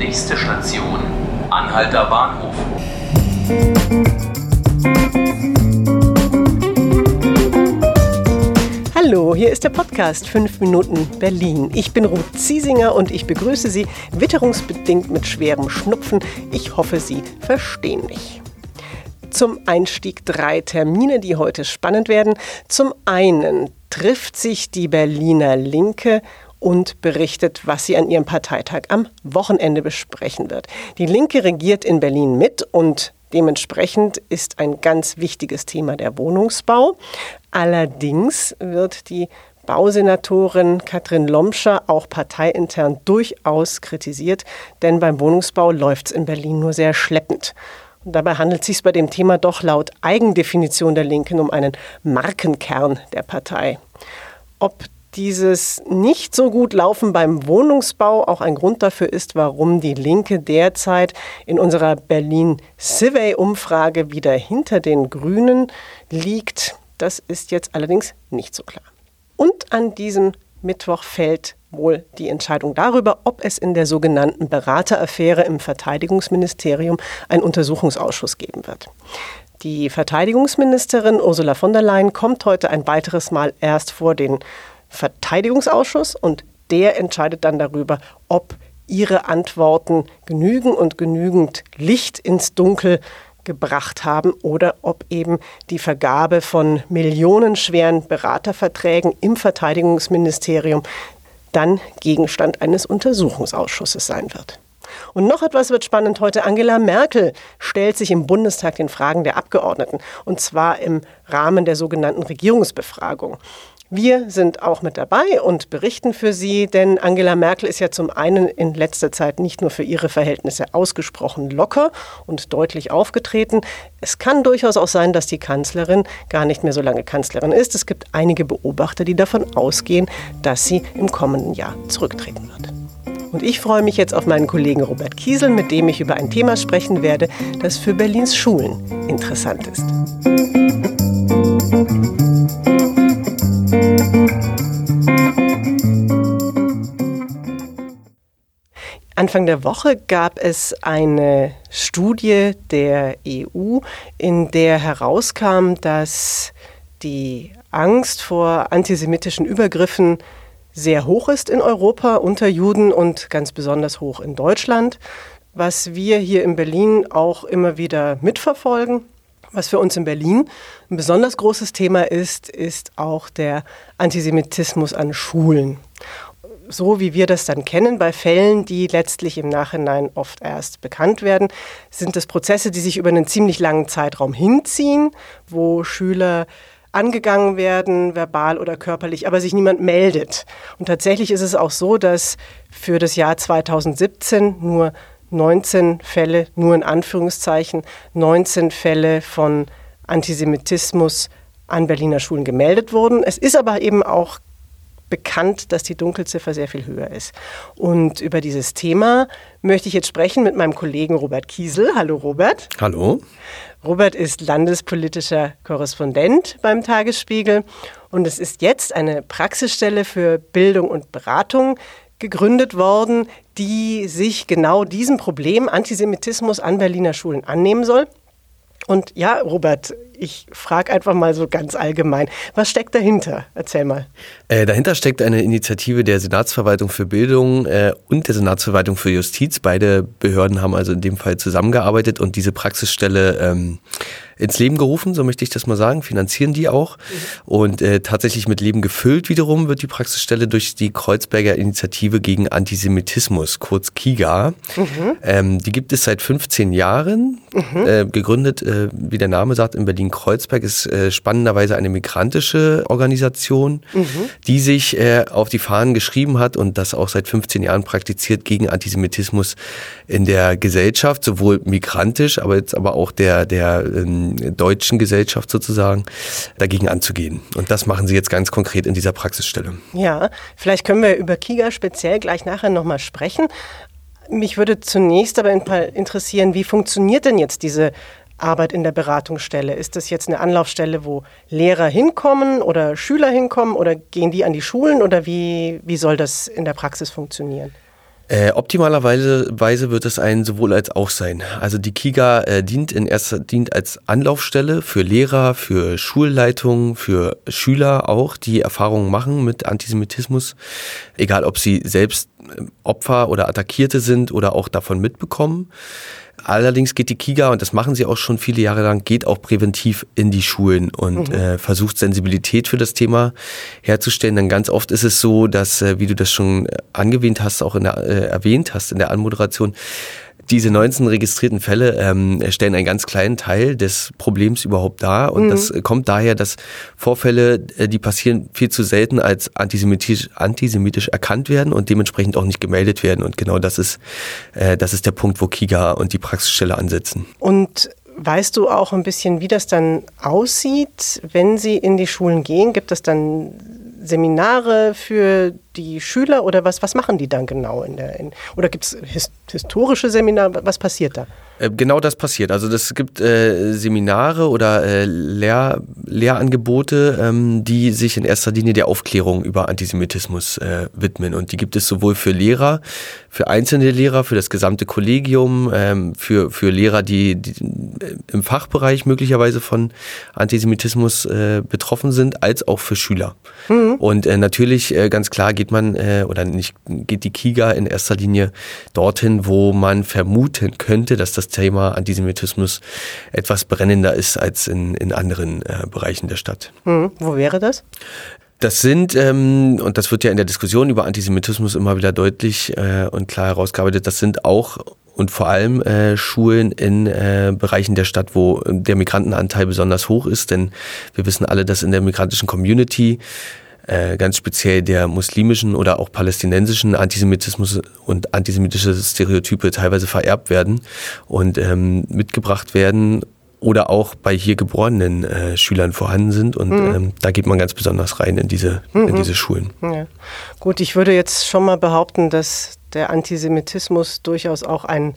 Nächste Station, Anhalter Bahnhof. Hallo, hier ist der Podcast 5 Minuten Berlin. Ich bin Ruth Ziesinger und ich begrüße Sie witterungsbedingt mit schwerem Schnupfen. Ich hoffe, Sie verstehen mich. Zum Einstieg drei Termine, die heute spannend werden. Zum einen trifft sich die Berliner Linke und berichtet, was sie an ihrem Parteitag am Wochenende besprechen wird. Die Linke regiert in Berlin mit und Dementsprechend ist ein ganz wichtiges Thema der Wohnungsbau. Allerdings wird die Bausenatorin Katrin Lomscher auch parteiintern durchaus kritisiert, denn beim Wohnungsbau läuft es in Berlin nur sehr schleppend. Und dabei handelt es sich bei dem Thema doch laut Eigendefinition der Linken um einen Markenkern der Partei. Ob dieses nicht so gut laufen beim Wohnungsbau auch ein Grund dafür ist, warum die Linke derzeit in unserer Berlin Survey Umfrage wieder hinter den Grünen liegt. Das ist jetzt allerdings nicht so klar. Und an diesem Mittwoch fällt wohl die Entscheidung darüber, ob es in der sogenannten Berateraffäre im Verteidigungsministerium einen Untersuchungsausschuss geben wird. Die Verteidigungsministerin Ursula von der Leyen kommt heute ein weiteres Mal erst vor den Verteidigungsausschuss und der entscheidet dann darüber, ob ihre Antworten genügen und genügend Licht ins Dunkel gebracht haben oder ob eben die Vergabe von millionenschweren Beraterverträgen im Verteidigungsministerium dann Gegenstand eines Untersuchungsausschusses sein wird. Und noch etwas wird spannend heute. Angela Merkel stellt sich im Bundestag den Fragen der Abgeordneten, und zwar im Rahmen der sogenannten Regierungsbefragung. Wir sind auch mit dabei und berichten für Sie, denn Angela Merkel ist ja zum einen in letzter Zeit nicht nur für ihre Verhältnisse ausgesprochen locker und deutlich aufgetreten. Es kann durchaus auch sein, dass die Kanzlerin gar nicht mehr so lange Kanzlerin ist. Es gibt einige Beobachter, die davon ausgehen, dass sie im kommenden Jahr zurücktreten wird. Und ich freue mich jetzt auf meinen Kollegen Robert Kiesel, mit dem ich über ein Thema sprechen werde, das für Berlins Schulen interessant ist. Anfang der Woche gab es eine Studie der EU, in der herauskam, dass die Angst vor antisemitischen Übergriffen sehr hoch ist in Europa unter Juden und ganz besonders hoch in Deutschland. Was wir hier in Berlin auch immer wieder mitverfolgen. Was für uns in Berlin ein besonders großes Thema ist, ist auch der Antisemitismus an Schulen. So wie wir das dann kennen, bei Fällen, die letztlich im Nachhinein oft erst bekannt werden, sind es Prozesse, die sich über einen ziemlich langen Zeitraum hinziehen, wo Schüler angegangen werden, verbal oder körperlich, aber sich niemand meldet. Und tatsächlich ist es auch so, dass für das Jahr 2017 nur 19 Fälle, nur in Anführungszeichen, 19 Fälle von Antisemitismus an Berliner Schulen gemeldet wurden. Es ist aber eben auch bekannt, dass die Dunkelziffer sehr viel höher ist. Und über dieses Thema möchte ich jetzt sprechen mit meinem Kollegen Robert Kiesel. Hallo Robert. Hallo. Robert ist landespolitischer Korrespondent beim Tagesspiegel und es ist jetzt eine Praxisstelle für Bildung und Beratung gegründet worden, die sich genau diesem Problem Antisemitismus an Berliner Schulen annehmen soll. Und ja, Robert, ich frage einfach mal so ganz allgemein, was steckt dahinter? Erzähl mal. Äh, dahinter steckt eine Initiative der Senatsverwaltung für Bildung äh, und der Senatsverwaltung für Justiz. Beide Behörden haben also in dem Fall zusammengearbeitet und diese Praxisstelle ähm, ins Leben gerufen, so möchte ich das mal sagen, finanzieren die auch. Und äh, tatsächlich mit Leben gefüllt wiederum wird die Praxisstelle durch die Kreuzberger Initiative gegen Antisemitismus, kurz KIGA. Mhm. Ähm, die gibt es seit 15 Jahren, mhm. äh, gegründet, äh, wie der Name sagt, in Berlin-Kreuzberg, ist äh, spannenderweise eine migrantische Organisation, mhm. die sich äh, auf die Fahnen geschrieben hat und das auch seit 15 Jahren praktiziert gegen Antisemitismus in der Gesellschaft, sowohl migrantisch, aber jetzt aber auch der, der ähm, deutschen Gesellschaft sozusagen dagegen anzugehen. Und das machen Sie jetzt ganz konkret in dieser Praxisstelle. Ja, vielleicht können wir über Kiga speziell gleich nachher nochmal sprechen. Mich würde zunächst aber interessieren, wie funktioniert denn jetzt diese Arbeit in der Beratungsstelle? Ist das jetzt eine Anlaufstelle, wo Lehrer hinkommen oder Schüler hinkommen oder gehen die an die Schulen oder wie, wie soll das in der Praxis funktionieren? Äh, optimalerweise Weise wird es ein sowohl als auch sein. Also die KIGA äh, dient in erster dient als Anlaufstelle für Lehrer, für Schulleitungen, für Schüler auch, die Erfahrungen machen mit Antisemitismus, egal ob sie selbst äh, Opfer oder Attackierte sind oder auch davon mitbekommen. Allerdings geht die KIGA, und das machen sie auch schon viele Jahre lang, geht auch präventiv in die Schulen und mhm. äh, versucht Sensibilität für das Thema herzustellen. Denn ganz oft ist es so, dass, äh, wie du das schon angewähnt hast, auch in der, äh, erwähnt hast in der Anmoderation, diese 19 registrierten Fälle ähm, stellen einen ganz kleinen Teil des Problems überhaupt dar. Und mhm. das kommt daher, dass Vorfälle, äh, die passieren, viel zu selten als antisemitisch, antisemitisch erkannt werden und dementsprechend auch nicht gemeldet werden. Und genau das ist, äh, das ist der Punkt, wo KIGA und die Praxisstelle ansetzen. Und Weißt du auch ein bisschen, wie das dann aussieht, wenn Sie in die Schulen gehen? Gibt es dann Seminare für die Schüler oder was, was machen die dann genau? In der, in, oder gibt es his, historische Seminare? Was passiert da? Äh, genau das passiert. Also es gibt äh, Seminare oder äh, Lehr Lehrangebote, ähm, die sich in erster Linie der Aufklärung über Antisemitismus äh, widmen. Und die gibt es sowohl für Lehrer, für einzelne Lehrer, für das gesamte Kollegium, ähm, für, für Lehrer, die, die im Fachbereich möglicherweise von Antisemitismus äh, betroffen sind, als auch für Schüler. Mhm. Und äh, natürlich ganz klar geht man, oder nicht, geht die KIGA in erster Linie dorthin, wo man vermuten könnte, dass das Thema Antisemitismus etwas brennender ist als in, in anderen äh, Bereichen der Stadt. Hm, wo wäre das? Das sind, ähm, und das wird ja in der Diskussion über Antisemitismus immer wieder deutlich äh, und klar herausgearbeitet, das sind auch und vor allem äh, Schulen in äh, Bereichen der Stadt, wo der Migrantenanteil besonders hoch ist. Denn wir wissen alle, dass in der migrantischen Community äh, ganz speziell der muslimischen oder auch palästinensischen Antisemitismus und antisemitische Stereotype teilweise vererbt werden und ähm, mitgebracht werden oder auch bei hier geborenen äh, Schülern vorhanden sind. Und mhm. ähm, da geht man ganz besonders rein in diese, mhm. in diese Schulen. Ja. Gut, ich würde jetzt schon mal behaupten, dass der Antisemitismus durchaus auch ein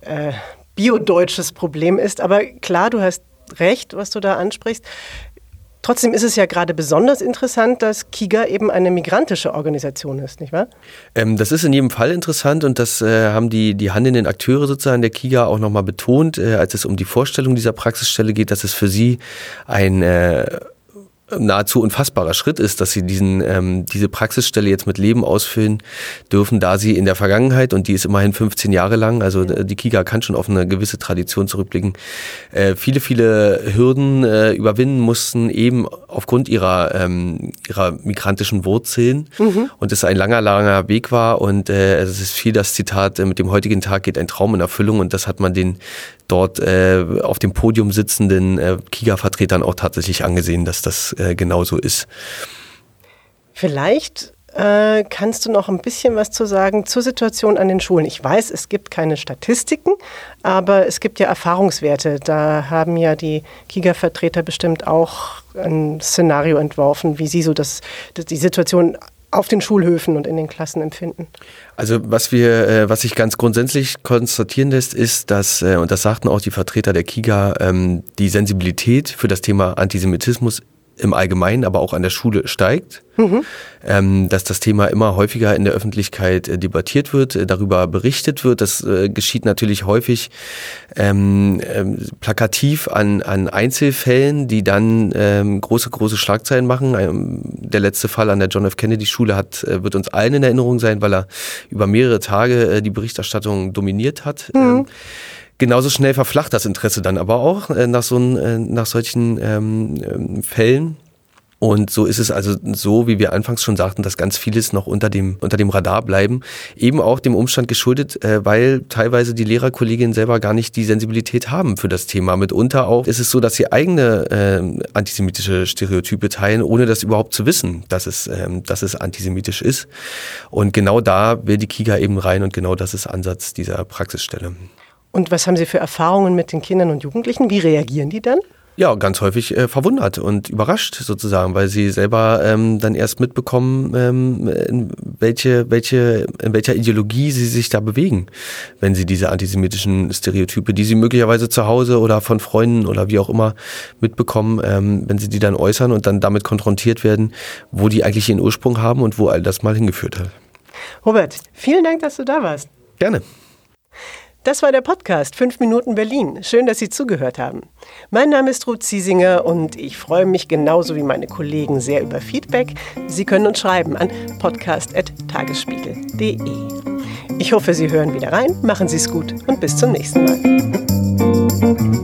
äh, biodeutsches Problem ist. Aber klar, du hast recht, was du da ansprichst. Trotzdem ist es ja gerade besonders interessant, dass KIGA eben eine migrantische Organisation ist, nicht wahr? Ähm, das ist in jedem Fall interessant und das äh, haben die, die handelnden Akteure sozusagen der KIGA auch nochmal betont, äh, als es um die Vorstellung dieser Praxisstelle geht, dass es für sie ein äh, nahezu unfassbarer Schritt ist, dass sie diesen, ähm, diese Praxisstelle jetzt mit Leben ausfüllen dürfen, da sie in der Vergangenheit, und die ist immerhin 15 Jahre lang, also die KIGA kann schon auf eine gewisse Tradition zurückblicken, äh, viele, viele Hürden äh, überwinden mussten, eben aufgrund ihrer, ähm, ihrer migrantischen Wurzeln. Mhm. Und es ein langer, langer Weg war. Und äh, es ist viel das Zitat, äh, mit dem heutigen Tag geht ein Traum in Erfüllung. Und das hat man den dort äh, auf dem Podium sitzenden äh, KIGA-Vertretern auch tatsächlich angesehen, dass das äh, genauso ist. Vielleicht äh, kannst du noch ein bisschen was zu sagen zur Situation an den Schulen. Ich weiß, es gibt keine Statistiken, aber es gibt ja Erfahrungswerte. Da haben ja die KIGA-Vertreter bestimmt auch ein Szenario entworfen, wie sie so das, die Situation auf den Schulhöfen und in den Klassen empfinden? Also was wir, äh, was sich ganz grundsätzlich konstatieren lässt, ist, dass, äh, und das sagten auch die Vertreter der KIGA, ähm, die Sensibilität für das Thema Antisemitismus im Allgemeinen, aber auch an der Schule steigt, mhm. ähm, dass das Thema immer häufiger in der Öffentlichkeit äh, debattiert wird, äh, darüber berichtet wird. Das äh, geschieht natürlich häufig ähm, ähm, plakativ an, an Einzelfällen, die dann ähm, große, große Schlagzeilen machen. Ähm, der letzte Fall an der John F. Kennedy Schule hat, äh, wird uns allen in Erinnerung sein, weil er über mehrere Tage äh, die Berichterstattung dominiert hat. Mhm. Genauso schnell verflacht das Interesse dann aber auch äh, nach, so äh, nach solchen ähm, ähm, Fällen. Und so ist es also so, wie wir anfangs schon sagten, dass ganz vieles noch unter dem, unter dem Radar bleiben. Eben auch dem Umstand geschuldet, äh, weil teilweise die Lehrerkolleginnen selber gar nicht die Sensibilität haben für das Thema. Mitunter auch ist es so, dass sie eigene äh, antisemitische Stereotype teilen, ohne das überhaupt zu wissen, dass es, ähm, dass es antisemitisch ist. Und genau da will die KIGA eben rein und genau das ist Ansatz dieser Praxisstelle. Und was haben Sie für Erfahrungen mit den Kindern und Jugendlichen? Wie reagieren die dann? Ja, ganz häufig äh, verwundert und überrascht sozusagen, weil sie selber ähm, dann erst mitbekommen, ähm, in welche, welche, in welcher Ideologie sie sich da bewegen, wenn sie diese antisemitischen Stereotype, die sie möglicherweise zu Hause oder von Freunden oder wie auch immer mitbekommen, ähm, wenn sie die dann äußern und dann damit konfrontiert werden, wo die eigentlich ihren Ursprung haben und wo all das mal hingeführt hat. Robert, vielen Dank, dass du da warst. Gerne. Das war der Podcast 5 Minuten Berlin. Schön, dass Sie zugehört haben. Mein Name ist Ruth Ziesinger und ich freue mich genauso wie meine Kollegen sehr über Feedback. Sie können uns schreiben an podcast.tagesspiegel.de. Ich hoffe, Sie hören wieder rein, machen Sie es gut und bis zum nächsten Mal.